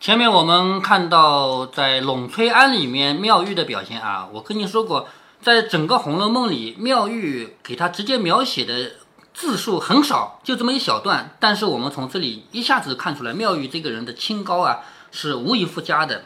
前面我们看到在陇崔庵里面妙玉的表现啊，我跟你说过，在整个《红楼梦》里，妙玉给他直接描写的字数很少，就这么一小段，但是我们从这里一下子看出来，妙玉这个人的清高啊是无以复加的。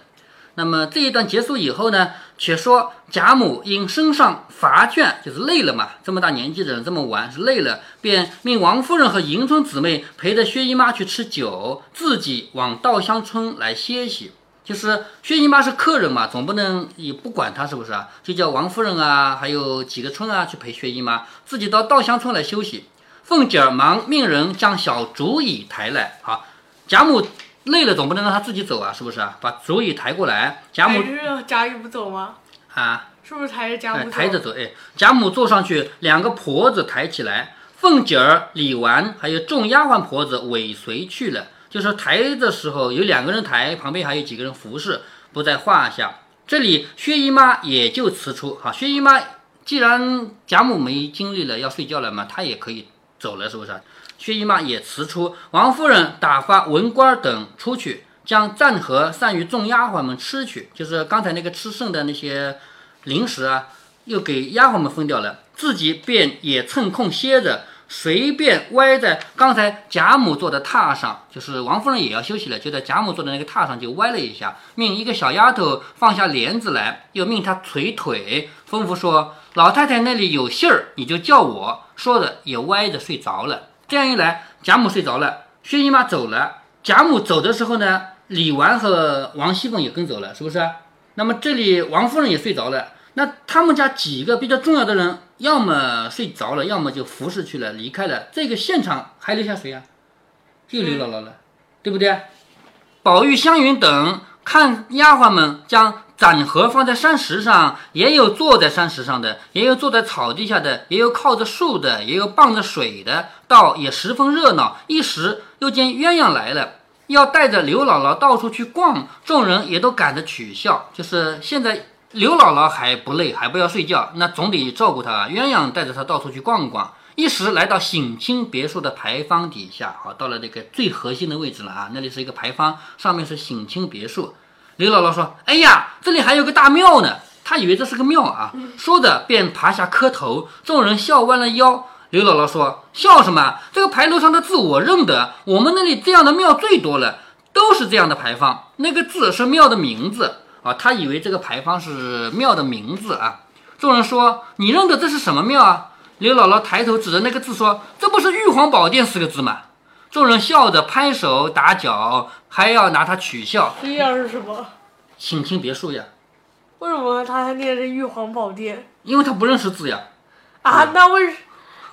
那么这一段结束以后呢，且说贾母因身上乏倦，就是累了嘛，这么大年纪的人这么玩是累了，便命王夫人和迎春姊妹陪着薛姨妈去吃酒，自己往稻香村来歇息。就是薛姨妈是客人嘛，总不能也不管她是不是啊？就叫王夫人啊，还有几个村啊去陪薛姨妈，自己到稻香村来休息。凤姐儿忙命人将小竹椅抬来，好，贾母。累了总不能让他自己走啊，是不是啊？把竹椅抬过来，贾母是贾雨不走吗？啊，是不是抬着贾母抬着走？哎，贾母坐上去，两个婆子抬起来，凤姐儿、李纨还有众丫鬟婆子尾随去了。就是抬的时候有两个人抬，旁边还有几个人服侍，不在话下。这里薛姨妈也就辞出。哈，薛姨妈既然贾母没精力了，要睡觉了嘛，她也可以走了，是不是？薛姨妈也辞出，王夫人打发文官等出去，将暂盒散于众丫鬟们吃去，就是刚才那个吃剩的那些零食啊，又给丫鬟们分掉了，自己便也趁空歇着，随便歪在刚才贾母坐的榻上，就是王夫人也要休息了，就在贾母坐的那个榻上就歪了一下，命一个小丫头放下帘子来，又命她捶腿，吩咐说：“老太太那里有信儿，你就叫我。”说着也歪着睡着了。这样一来，贾母睡着了，薛姨妈走了。贾母走的时候呢，李纨和王熙凤也跟走了，是不是？那么这里王夫人也睡着了。那他们家几个比较重要的人，要么睡着了，要么就服侍去了，离开了。这个现场还留下谁啊？就刘姥姥了，对不对？宝玉、湘云等看丫鬟们将。盏盒放在山石上，也有坐在山石上的，也有坐在草地下的，也有靠着树的，也有傍着水的，倒也十分热闹。一时又见鸳鸯来了，要带着刘姥姥到处去逛，众人也都赶着取笑。就是现在刘姥姥还不累，还不要睡觉，那总得照顾她。鸳鸯带着她到处去逛逛。一时来到省亲别墅的牌坊底下，好，到了这个最核心的位置了啊，那里是一个牌坊，上面是省亲别墅。刘姥姥说：“哎呀，这里还有个大庙呢。”她以为这是个庙啊，说着便爬下磕头。众人笑弯了腰。刘姥姥说：“笑什么？这个牌楼上的字我认得。我们那里这样的庙最多了，都是这样的牌坊。那个字是庙的名字啊。”她以为这个牌坊是庙的名字啊。众人说：“你认得这是什么庙啊？”刘姥姥抬头指着那个字说：“这不是玉皇宝殿四个字吗？”众人笑着拍手打脚，还要拿他取笑。这样是什么？省亲别墅呀。为什么他还念着玉皇宝殿？因为他不认识字呀。啊，那为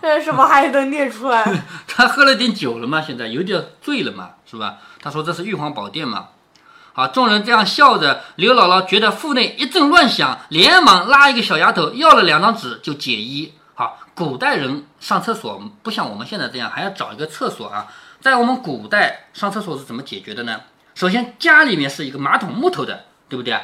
为什么还能念出来？他喝了点酒了嘛，现在有点醉了嘛，是吧？他说这是玉皇宝殿嘛。好，众人这样笑着。刘姥姥觉得腹内一阵乱响，连忙拉一个小丫头要了两张纸就解衣。好，古代人上厕所不像我们现在这样，还要找一个厕所啊。在我们古代上厕所是怎么解决的呢？首先家里面是一个马桶木头的，对不对啊？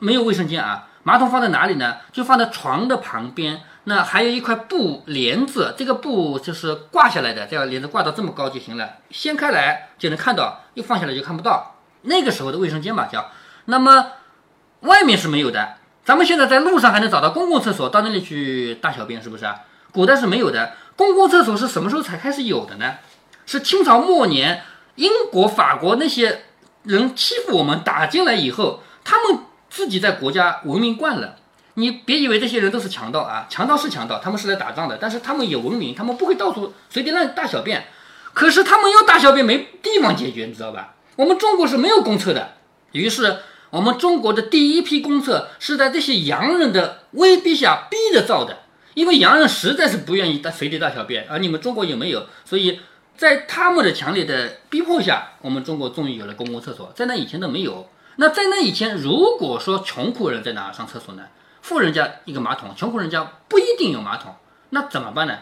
没有卫生间啊，马桶放在哪里呢？就放在床的旁边。那还有一块布帘子，这个布就是挂下来的，这样帘子挂到这么高就行了，掀开来就能看到，一放下来就看不到。那个时候的卫生间嘛叫。那么外面是没有的，咱们现在在路上还能找到公共厕所，到那里去大小便是不是啊？古代是没有的。公共厕所是什么时候才开始有的呢？是清朝末年，英国、法国那些人欺负我们，打进来以后，他们自己在国家文明惯了。你别以为这些人都是强盗啊，强盗是强盗，他们是来打仗的，但是他们也文明，他们不会到处随地乱大小便。可是他们要大小便没地方解决，你知道吧？我们中国是没有公厕的，于是我们中国的第一批公厕是在这些洋人的威逼下逼着造的，因为洋人实在是不愿意大随地大小便，而你们中国也没有，所以。在他们的强烈的逼迫下，我们中国终于有了公共厕所，在那以前都没有。那在那以前，如果说穷苦人在哪上厕所呢？富人家一个马桶，穷苦人家不一定有马桶，那怎么办呢？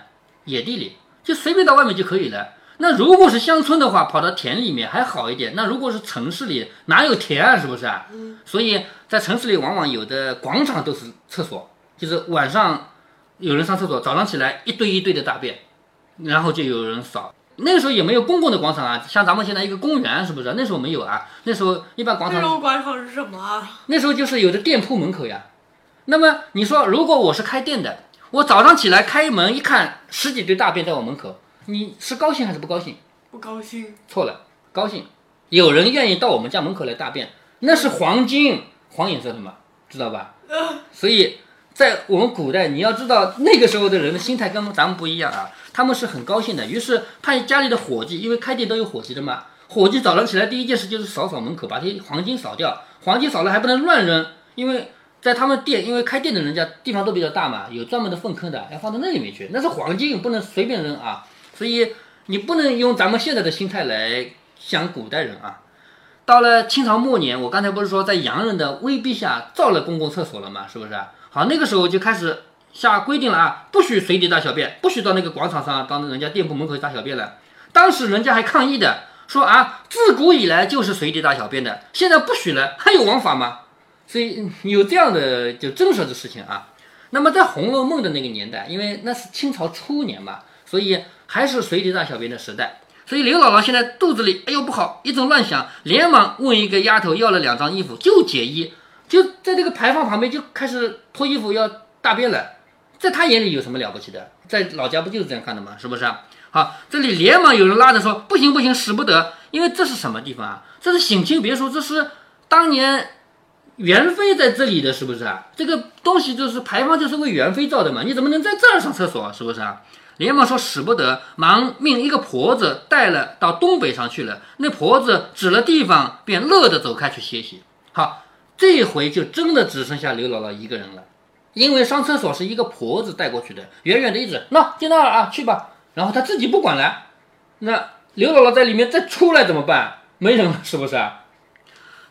野地里就随便到外面就可以了。那如果是乡村的话，跑到田里面还好一点。那如果是城市里，哪有田啊？是不是啊？所以在城市里，往往有的广场都是厕所，就是晚上有人上厕所，早上起来一堆一堆的大便，然后就有人扫。那个时候也没有公共的广场啊，像咱们现在一个公园是不是？那时候没有啊，那时候一般广场那时候广场是什么啊？那时候就是有的店铺门口呀。那么你说，如果我是开店的，我早上起来开门一看，十几堆大便在我门口，你是高兴还是不高兴？不高兴。错了，高兴。有人愿意到我们家门口来大便，那是黄金，黄颜色的嘛，知道吧？所以在我们古代，你要知道那个时候的人的心态跟咱们不一样啊，他们是很高兴的。于是派家里的伙计，因为开店都有伙计的嘛，伙计早上起来第一件事就是扫扫门口，把这些黄金扫掉。黄金扫了还不能乱扔，因为在他们店，因为开店的人家地方都比较大嘛，有专门的粪坑的，要放到那里面去。那是黄金，不能随便扔啊。所以你不能用咱们现在的心态来想古代人啊。到了清朝末年，我刚才不是说在洋人的威逼下造了公共厕所了吗？是不是？好，那个时候就开始下规定了啊，不许随地大小便，不许到那个广场上、到人家店铺门口大小便了。当时人家还抗议的，说啊，自古以来就是随地大小便的，现在不许了，还有王法吗？所以有这样的就真实的事情啊。那么在《红楼梦》的那个年代，因为那是清朝初年嘛，所以还是随地大小便的时代。所以刘姥姥现在肚子里哎呦不好，一阵乱想，连忙问一个丫头要了两张衣服，就解衣，就在这个牌坊旁边就开始脱衣服要大便了。在他眼里有什么了不起的？在老家不就是这样看的吗？是不是啊？好，这里连忙有人拉着说不行不行，使不得，因为这是什么地方啊？这是省亲别墅，这是当年元妃在这里的是不是啊？这个东西就是牌坊就是为元妃造的嘛，你怎么能在这儿上厕所？是不是啊？连忙说使不得，忙命一个婆子带了到东北上去了。那婆子指了地方，便乐着走开去歇息。好，这回就真的只剩下刘姥姥一个人了，因为上厕所是一个婆子带过去的，远远的一指，那就那儿啊，去吧。然后她自己不管了，那刘姥姥在里面再出来怎么办？没人了，是不是？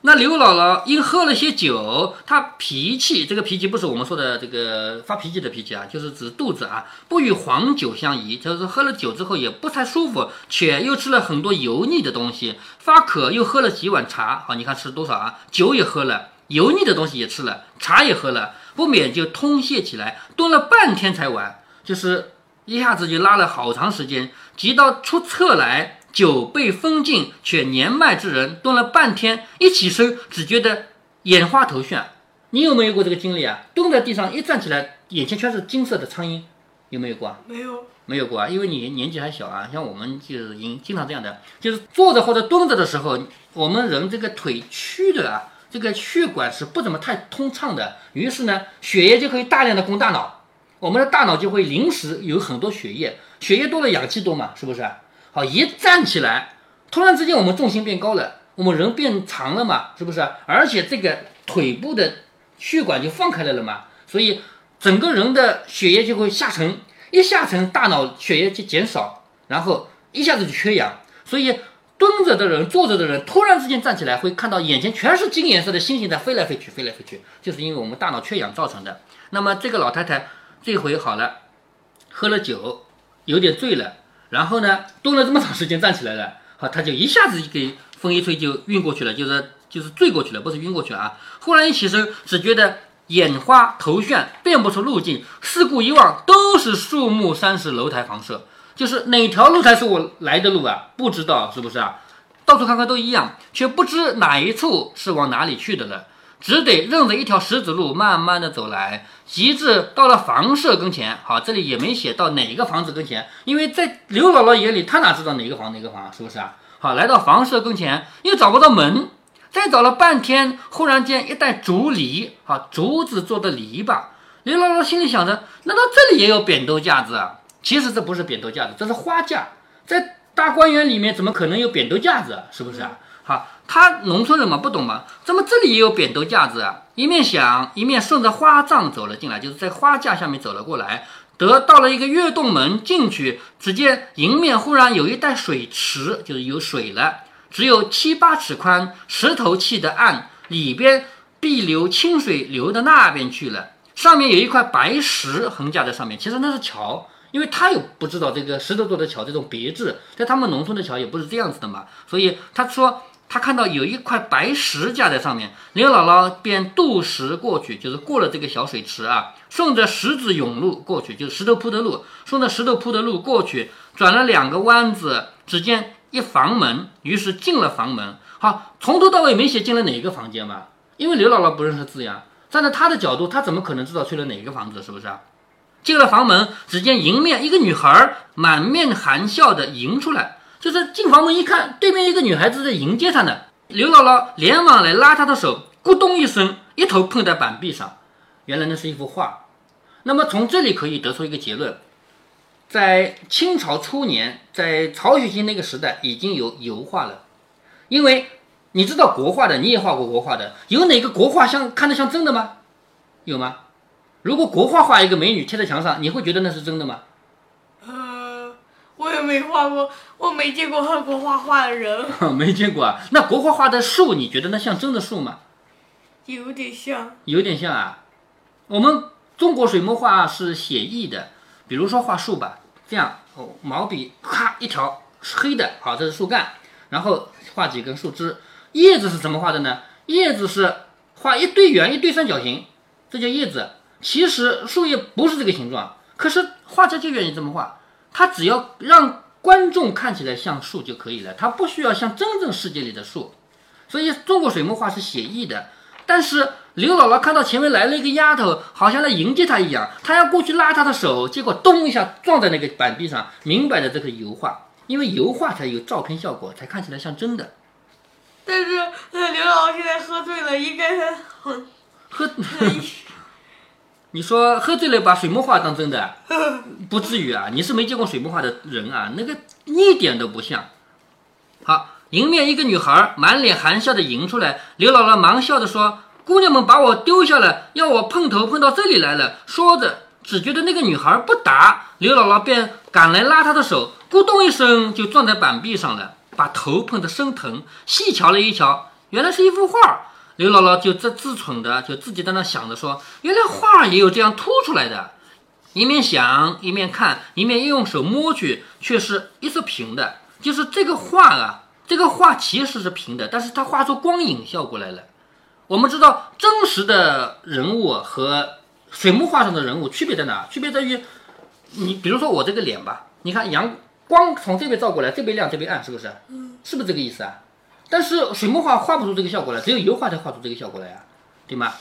那刘姥姥因喝了些酒，她脾气，这个脾气不是我们说的这个发脾气的脾气啊，就是指肚子啊，不与黄酒相宜，就是喝了酒之后也不太舒服，且又吃了很多油腻的东西，发渴又喝了几碗茶，好，你看吃多少啊？酒也喝了，油腻的东西也吃了，茶也喝了，不免就通泄起来，蹲了半天才完，就是一下子就拉了好长时间，急到出厕来。酒被封禁，却年迈之人蹲了半天，一起身只觉得眼花头眩。你有没有过这个经历啊？蹲在地上一站起来，眼前全是金色的苍蝇，有没有过啊？没有，没有过啊，因为你年纪还小啊。像我们就是经经常这样的，就是坐着或者蹲着的时候，我们人这个腿曲的啊，这个血管是不怎么太通畅的，于是呢，血液就可以大量的供大脑，我们的大脑就会临时有很多血液，血液多了氧气多嘛，是不是？好，一站起来，突然之间我们重心变高了，我们人变长了嘛，是不是？而且这个腿部的血管就放开来了嘛，所以整个人的血液就会下沉，一下沉，大脑血液就减少，然后一下子就缺氧。所以蹲着的人、坐着的人，突然之间站起来，会看到眼前全是金颜色的星星在飞来飞去，飞来飞去，就是因为我们大脑缺氧造成的。那么这个老太太这回好了，喝了酒，有点醉了。然后呢，蹲了这么长时间，站起来了，好，他就一下子给风一吹就晕过去了，就是就是醉过去了，不是晕过去啊。忽然一起身，只觉得眼花头眩，辨不出路径，四顾一望，都是树木、山石、楼台、房舍，就是哪条路才是我来的路啊？不知道是不是啊？到处看看都一样，却不知哪一处是往哪里去的了。只得认着一条石子路，慢慢的走来，直至到了房舍跟前。好，这里也没写到哪个房子跟前，因为在刘姥姥眼里，她哪知道哪个房哪个房，是不是啊？好，来到房舍跟前，又找不到门，再找了半天，忽然间一袋竹篱，好，竹子做的篱笆。刘姥姥心里想着，难道这里也有扁豆架子啊？其实这不是扁豆架子，这是花架。在大观园里面，怎么可能有扁豆架子？是不是啊？好。他农村人嘛，不懂嘛，怎么这里也有扁豆架子啊？一面想，一面顺着花杖走了进来，就是在花架下面走了过来，得到了一个月洞门进去，只见迎面忽然有一带水池，就是有水了，只有七八尺宽，石头砌的岸，里边碧流清水流到那边去了，上面有一块白石横架在上面，其实那是桥，因为他又不知道这个石头做的桥这种别致，在他们农村的桥也不是这样子的嘛，所以他说。他看到有一块白石架在上面，刘姥姥便渡石过去，就是过了这个小水池啊，顺着石子甬路过去，就是石头铺的路，顺着石头铺的路过去，转了两个弯子，只见一房门，于是进了房门。好，从头到尾没写进了哪个房间嘛？因为刘姥姥不认识字呀，站在她的角度，她怎么可能知道去了哪个房子？是不是啊？进了房门，只见迎面一个女孩满面含笑的迎出来。就是进房门一看，对面一个女孩子在迎接他呢。刘姥姥连忙来拉她的手，咕咚一声，一头碰在板壁上。原来那是一幅画。那么从这里可以得出一个结论：在清朝初年，在曹雪芹那个时代已经有油画了。因为你知道国画的，你也画过国画的，有哪个国画像看得像真的吗？有吗？如果国画画一个美女贴在墙上，你会觉得那是真的吗？呃，我也没画过，我没见过画国画画的人，没见过啊。那国画画的树，你觉得那像真的树吗？有点像。有点像啊。我们中国水墨画是写意的，比如说画树吧，这样哦，毛笔咔一条黑的，好，这是树干，然后画几根树枝。叶子是怎么画的呢？叶子是画一堆圆，一堆三角形，这叫叶子。其实树叶不是这个形状，可是画家就愿意这么画，他只要让观众看起来像树就可以了，他不需要像真正世界里的树。所以中国水墨画是写意的。但是刘姥姥看到前面来了一个丫头，好像来迎接她一样，她要过去拉她的手，结果咚一下撞在那个板壁上，明摆着这个油画，因为油画才有照片效果，才看起来像真的。但是呃刘姥姥现在喝醉了，应该很喝，你说喝醉了把水墨画当真的？不至于啊，你是没见过水墨画的人啊，那个一点都不像。好。迎面一个女孩满脸含笑的迎出来，刘姥姥忙笑着说：“姑娘们把我丢下了，要我碰头碰到这里来了。”说着，只觉得那个女孩不答，刘姥姥便赶来拉她的手，咕咚一声就撞在板壁上了，把头碰得生疼。细瞧了一瞧，原来是一幅画。刘姥姥就自自忖的就自己在那想着说：“原来画也有这样凸出来的。”一面想一面看，一面又用手摸去，却是一色平的，就是这个画啊。这个画其实是平的，但是它画出光影效果来了。我们知道真实的人物和水墨画上的人物区别在哪？区别在于，你比如说我这个脸吧，你看阳光从这边照过来，这边亮，这边暗，是不是？嗯。是不是这个意思啊？但是水墨画画不出这个效果来，只有油画才画出这个效果来呀，对吗？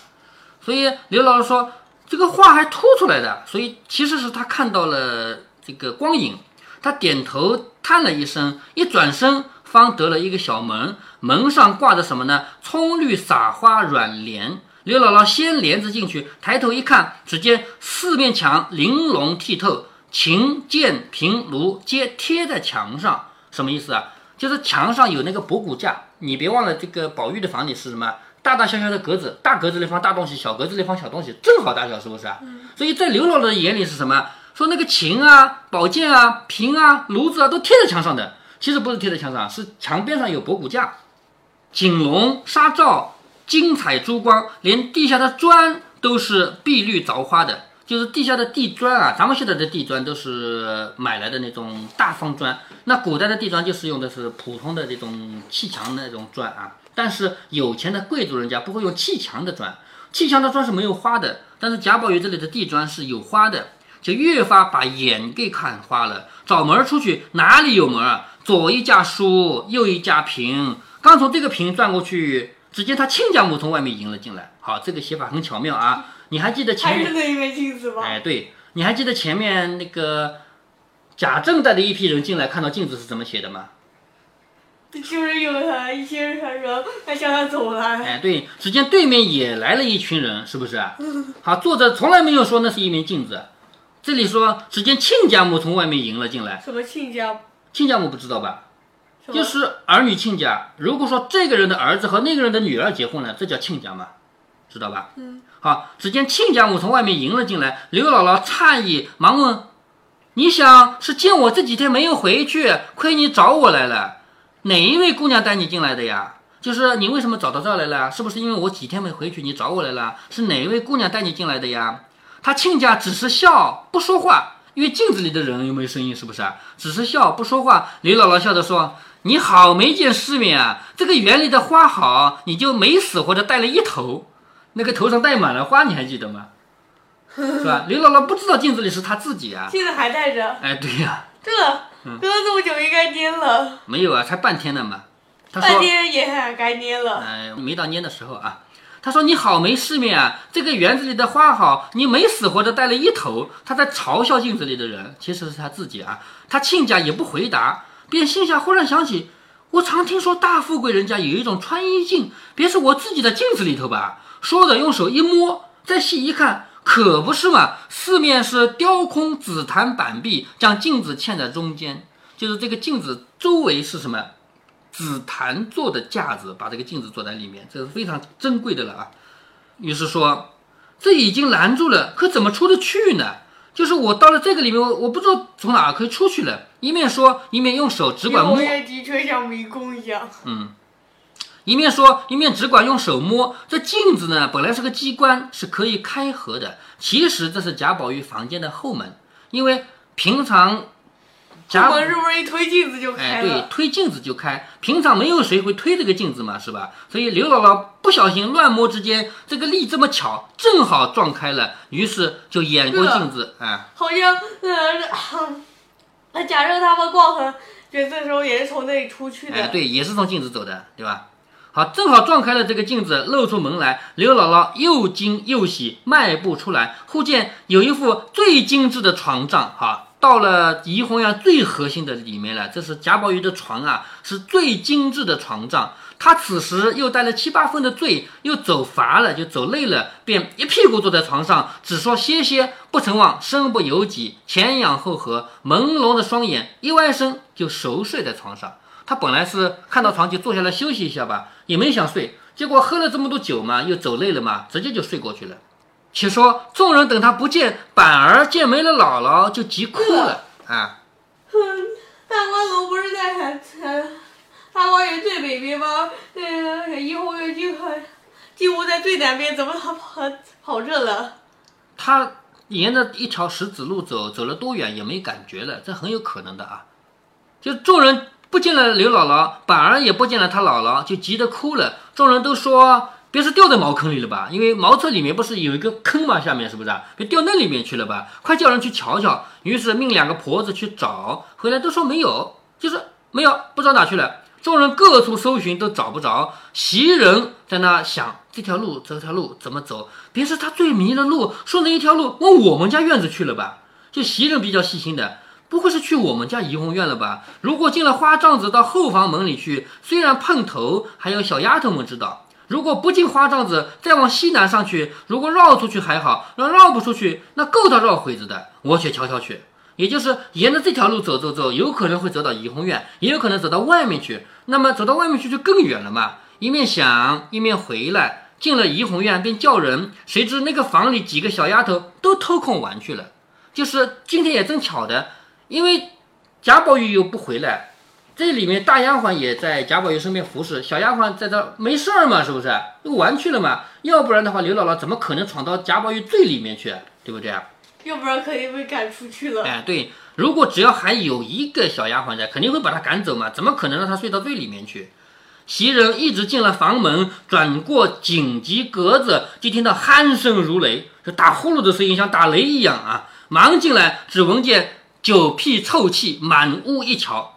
所以刘老师说这个画还凸出来的，所以其实是他看到了这个光影，他点头叹了一声，一转身。方得了一个小门，门上挂着什么呢？葱绿撒花软帘。刘姥姥掀帘子进去，抬头一看，只见四面墙玲珑剔透，琴键平炉皆贴在墙上。什么意思啊？就是墙上有那个博古架。你别忘了，这个宝玉的房里是什么？大大小小的格子，大格子里放大东西，小格子里放小东西，正好大小，是不是啊？所以在刘姥姥的眼里是什么？说那个琴啊、宝剑啊、瓶啊、炉子啊，都贴在墙上的。其实不是贴在墙上，是墙边上有博古架，锦龙纱罩，精彩珠光，连地下的砖都是碧绿凿花的，就是地下的地砖啊。咱们现在的地砖都是买来的那种大方砖，那古代的地砖就是用的是普通的这种砌墙的那种砖啊。但是有钱的贵族人家不会用砌墙的砖，砌墙的砖是没有花的，但是贾宝玉这里的地砖是有花的，就越发把眼给看花了。找门出去，哪里有门啊？左一架书，右一架瓶，刚从这个瓶转过去，只见他亲家母从外面迎了进来。好，这个写法很巧妙啊！你还记得前面？还是那一面镜子吗？哎，对，你还记得前面那个贾政带的一批人进来，看到镜子是怎么写的吗？就是有他一些人在向他走来。哎，对，只见对面也来了一群人，是不是？好，作者从来没有说那是一面镜子，这里说只见亲家母从外面迎了进来。什么亲家？亲家母不知道吧？就是儿女亲家。如果说这个人的儿子和那个人的女儿结婚了，这叫亲家嘛，知道吧？嗯。好，只见亲家母从外面迎了进来，刘姥姥诧异，忙问：“你想是见我这几天没有回去，亏你找我来了？哪一位姑娘带你进来的呀？就是你为什么找到这儿来了？是不是因为我几天没回去，你找我来了？是哪一位姑娘带你进来的呀？”他亲家只是笑，不说话。因为镜子里的人又没声音，是不是啊？只是笑不说话。刘姥姥笑着说：“你好没见世面啊！这个园里的花好，你就没死活的带了一头，那个头上戴满了花，你还记得吗？是吧？刘姥姥不知道镜子里是她自己啊。现在还戴着，哎，对呀、这隔了这么久应该蔫了，没有啊，才半天呢嘛。他半说，天也该蔫了。哎，没到蔫的时候啊。他说你好没世面啊！这个园子里的花好，你没死活的带了一头。他在嘲笑镜子里的人，其实是他自己啊。他亲家也不回答，便心下忽然想起，我常听说大富贵人家有一种穿衣镜，别是我自己的镜子里头吧？说着用手一摸，再细一看，可不是嘛！四面是雕空紫檀板壁，将镜子嵌在中间，就是这个镜子周围是什么？紫檀做的架子，把这个镜子做在里面，这是非常珍贵的了啊。于是说，这已经拦住了，可怎么出得去呢？就是我到了这个里面，我我不知道从哪可以出去了。一面说，一面用手只管摸的确像迷宫一样。嗯一面说，一面只管用手摸。这镜子呢，本来是个机关，是可以开合的。其实这是贾宝玉房间的后门，因为平常贾我是不是一推镜子就哎，对？，推镜子就开，平常没有谁会推这个镜子嘛，是吧？所以刘姥姥不小心乱摸之间，这个力这么巧，正好撞开了，于是就掩过镜子，哎，好像呃，那假设他们逛很角色的时候也是从那里出去的。哎，对，也是从镜子走的，对吧？好，正好撞开了这个镜子，露出门来。刘姥姥又惊又喜，迈步出来，忽见有一副最精致的床帐。好，到了怡红院最核心的里面了，这是贾宝玉的床啊，是最精致的床帐。他此时又带了七八分的醉，又走乏了，就走累了，便一屁股坐在床上，只说歇歇，不曾忘身不由己，前仰后合，朦胧的双眼一歪身就熟睡在床上。他本来是看到床就坐下来休息一下吧，也没想睡，结果喝了这么多酒嘛，又走累了嘛，直接就睡过去了。且说众人等他不见，板儿见没了姥姥，就急哭了 啊！哼，大观楼不是在很呃大观园最北边吗？呃，怡红院就很几乎在最南边，怎么他跑跑这了？他沿着一条石子路走，走了多远也没感觉了，这很有可能的啊。就众人不见了刘姥姥，板儿也不见了他姥姥，就急得哭了。众人都说，别是掉在茅坑里了吧？因为茅厕里面不是有一个坑吗，下面是不是啊？别掉那里面去了吧？快叫人去瞧瞧。于是命两个婆子去找，回来都说没有，就是没有，不知道哪去了。众人各处搜寻都找不着，袭人在那想这条路这条路怎么走？别是他最迷了路，顺着一条路往我们家院子去了吧？就袭人比较细心的，不会是去我们家怡红院了吧？如果进了花帐子到后房门里去，虽然碰头，还有小丫头们知道。如果不进花帐子，再往西南上去，如果绕出去还好，要绕不出去，那够他绕回子的。我且瞧瞧去。也就是沿着这条路走走走，有可能会走到怡红院，也有可能走到外面去。那么走到外面去就更远了嘛。一面想，一面回来，进了怡红院便叫人，谁知那个房里几个小丫头都偷空玩去了。就是今天也正巧的，因为贾宝玉又不回来，这里面大丫鬟也在贾宝玉身边服侍，小丫鬟在这没事儿嘛，是不是？又玩去了嘛。要不然的话，刘姥姥怎么可能闯到贾宝玉最里面去，对不对啊？要不然肯定被赶出去了。哎，对，如果只要还有一个小丫鬟在，肯定会把她赶走嘛，怎么可能让她睡到最里面去？袭人一直进了房门，转过紧急格子，就听到鼾声如雷，就打呼噜的声音像打雷一样啊！忙进来，只闻见酒屁臭气满屋一瞧，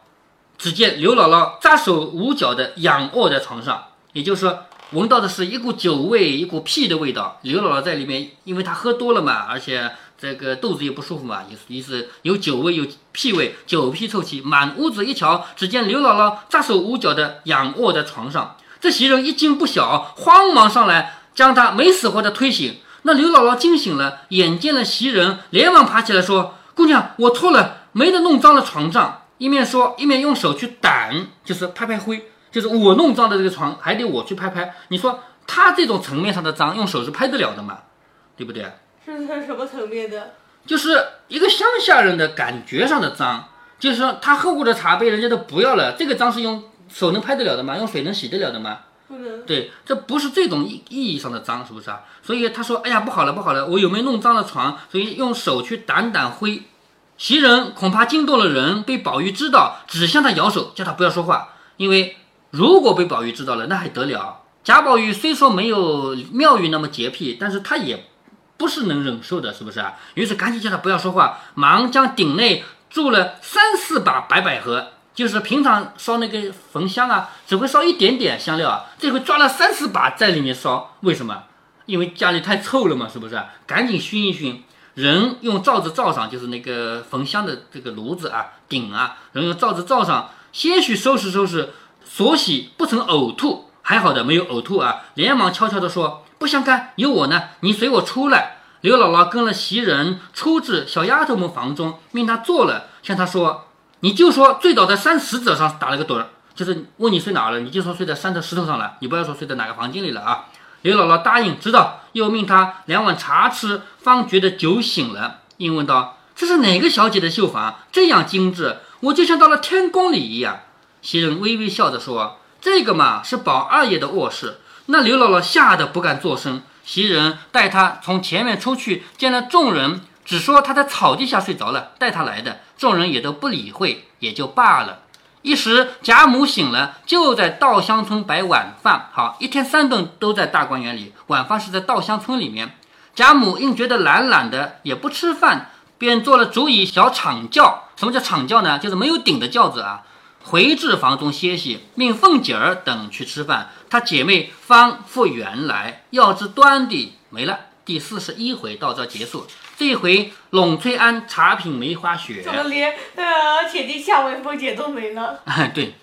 只见刘姥姥扎手捂脚的仰卧在床上，也就是说，闻到的是一股酒味，一股屁的味道。刘姥姥在里面，因为她喝多了嘛，而且这个肚子也不舒服嘛，于是有酒味，有屁味，酒屁臭气，满屋子一瞧，只见刘姥姥扎手捂脚的仰卧在床上。这袭人一惊不小，慌忙上来将她没死活的推醒。那刘姥姥惊醒了，眼见了袭人，连忙爬起来说：“姑娘，我错了，没得弄脏了床帐。”一面说，一面用手去掸，就是拍拍灰，就是我弄脏的这个床，还得我去拍拍。你说他这种层面上的脏，用手是拍得了的吗？对不对？是是什么层面的？就是一个乡下人的感觉上的脏，就是说他喝过的茶杯人家都不要了，这个脏是用手能拍得了的吗？用水能洗得了的吗？不能。对，这不是这种意意义上的脏，是不是啊？所以他说：“哎呀，不好了，不好了，我有没有弄脏了床？”所以用手去掸掸灰。袭人恐怕惊动了人，被宝玉知道，只向他摇手，叫他不要说话。因为如果被宝玉知道了，那还得了？贾宝玉虽说没有妙玉那么洁癖，但是他也不是能忍受的，是不是啊？于是赶紧叫他不要说话，忙将鼎内铸了三四把白百合，就是平常烧那个焚香啊，只会烧一点点香料啊，这回抓了三四把在里面烧，为什么？因为家里太臭了嘛，是不是？赶紧熏一熏，人用罩子罩上，就是那个焚香的这个炉子啊、鼎啊，人用罩子罩上，些许收拾收拾，所喜不曾呕吐，还好的没有呕吐啊，连忙悄悄地说：“不相干，有我呢，你随我出来。”刘姥姥跟了袭人出至小丫头们房中，命她坐了，向她说：“你就说醉倒在山石子上打了个盹儿，就是问你睡哪儿了，你就说睡在山的石头上了，你不要说睡在哪个房间里了啊。”刘姥姥答应，知道，又命他两碗茶吃，方觉得酒醒了，应问道：“这是哪个小姐的绣房？这样精致，我就像到了天宫里一样。”袭人微微笑着说：“这个嘛，是宝二爷的卧室。”那刘姥姥吓得不敢作声。袭人带她从前面出去，见了众人，只说她在草地下睡着了，带她来的。众人也都不理会，也就罢了。一时贾母醒了，就在稻香村摆晚饭。好，一天三顿都在大观园里，晚饭是在稻香村里面。贾母因觉得懒懒的，也不吃饭，便做了竹椅小敞轿。什么叫敞轿呢？就是没有顶的轿子啊。回至房中歇息，命凤姐儿等去吃饭。她姐妹方复原来，要知端的没了。第四十一回到这结束。这一回栊翠庵茶品梅花雪，怎么连呃铁地下位凤姐都没了？哎，对，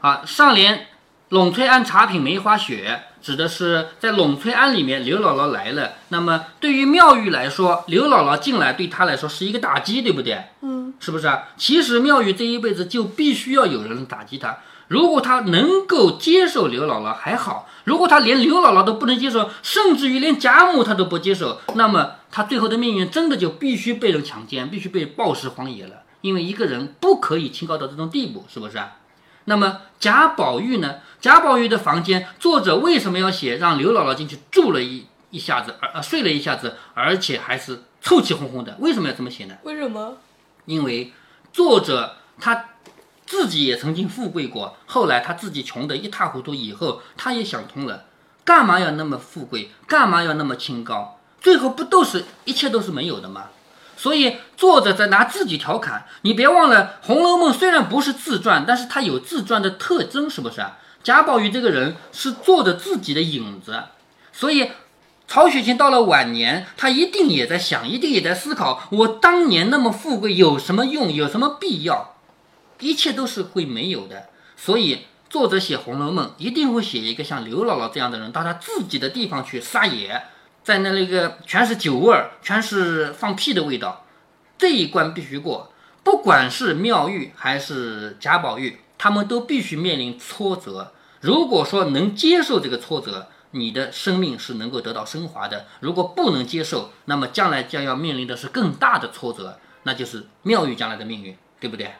啊，上联栊翠庵茶品梅花雪，指的是在栊翠庵里面，刘姥姥来了。那么对于妙玉来说，刘姥姥进来对她来说是一个打击，对不对？嗯，是不是啊？其实妙玉这一辈子就必须要有人打击她。如果她能够接受刘姥姥还好，如果她连刘姥姥都不能接受，甚至于连贾母她都不接受，那么她最后的命运真的就必须被人强奸，必须被暴尸荒野了。因为一个人不可以清高到这种地步，是不是啊？那么贾宝玉呢？贾宝玉的房间，作者为什么要写让刘姥姥进去住了一一下子，而呃睡了一下子，而且还是臭气烘烘的？为什么要这么写呢？为什么？因为作者他自己也曾经富贵过，后来他自己穷得一塌糊涂，以后他也想通了，干嘛要那么富贵？干嘛要那么清高？最后不都是一切都是没有的吗？所以作者在拿自己调侃。你别忘了，《红楼梦》虽然不是自传，但是它有自传的特征，是不是？贾宝玉这个人是做着自己的影子，所以曹雪芹到了晚年，他一定也在想，一定也在思考：我当年那么富贵有什么用？有什么必要？一切都是会没有的。所以作者写《红楼梦》一定会写一个像刘姥姥这样的人，到他自己的地方去撒野，在那那个全是酒味儿，全是放屁的味道，这一关必须过。不管是妙玉还是贾宝玉，他们都必须面临挫折。如果说能接受这个挫折，你的生命是能够得到升华的；如果不能接受，那么将来将要面临的是更大的挫折，那就是妙玉将来的命运，对不对？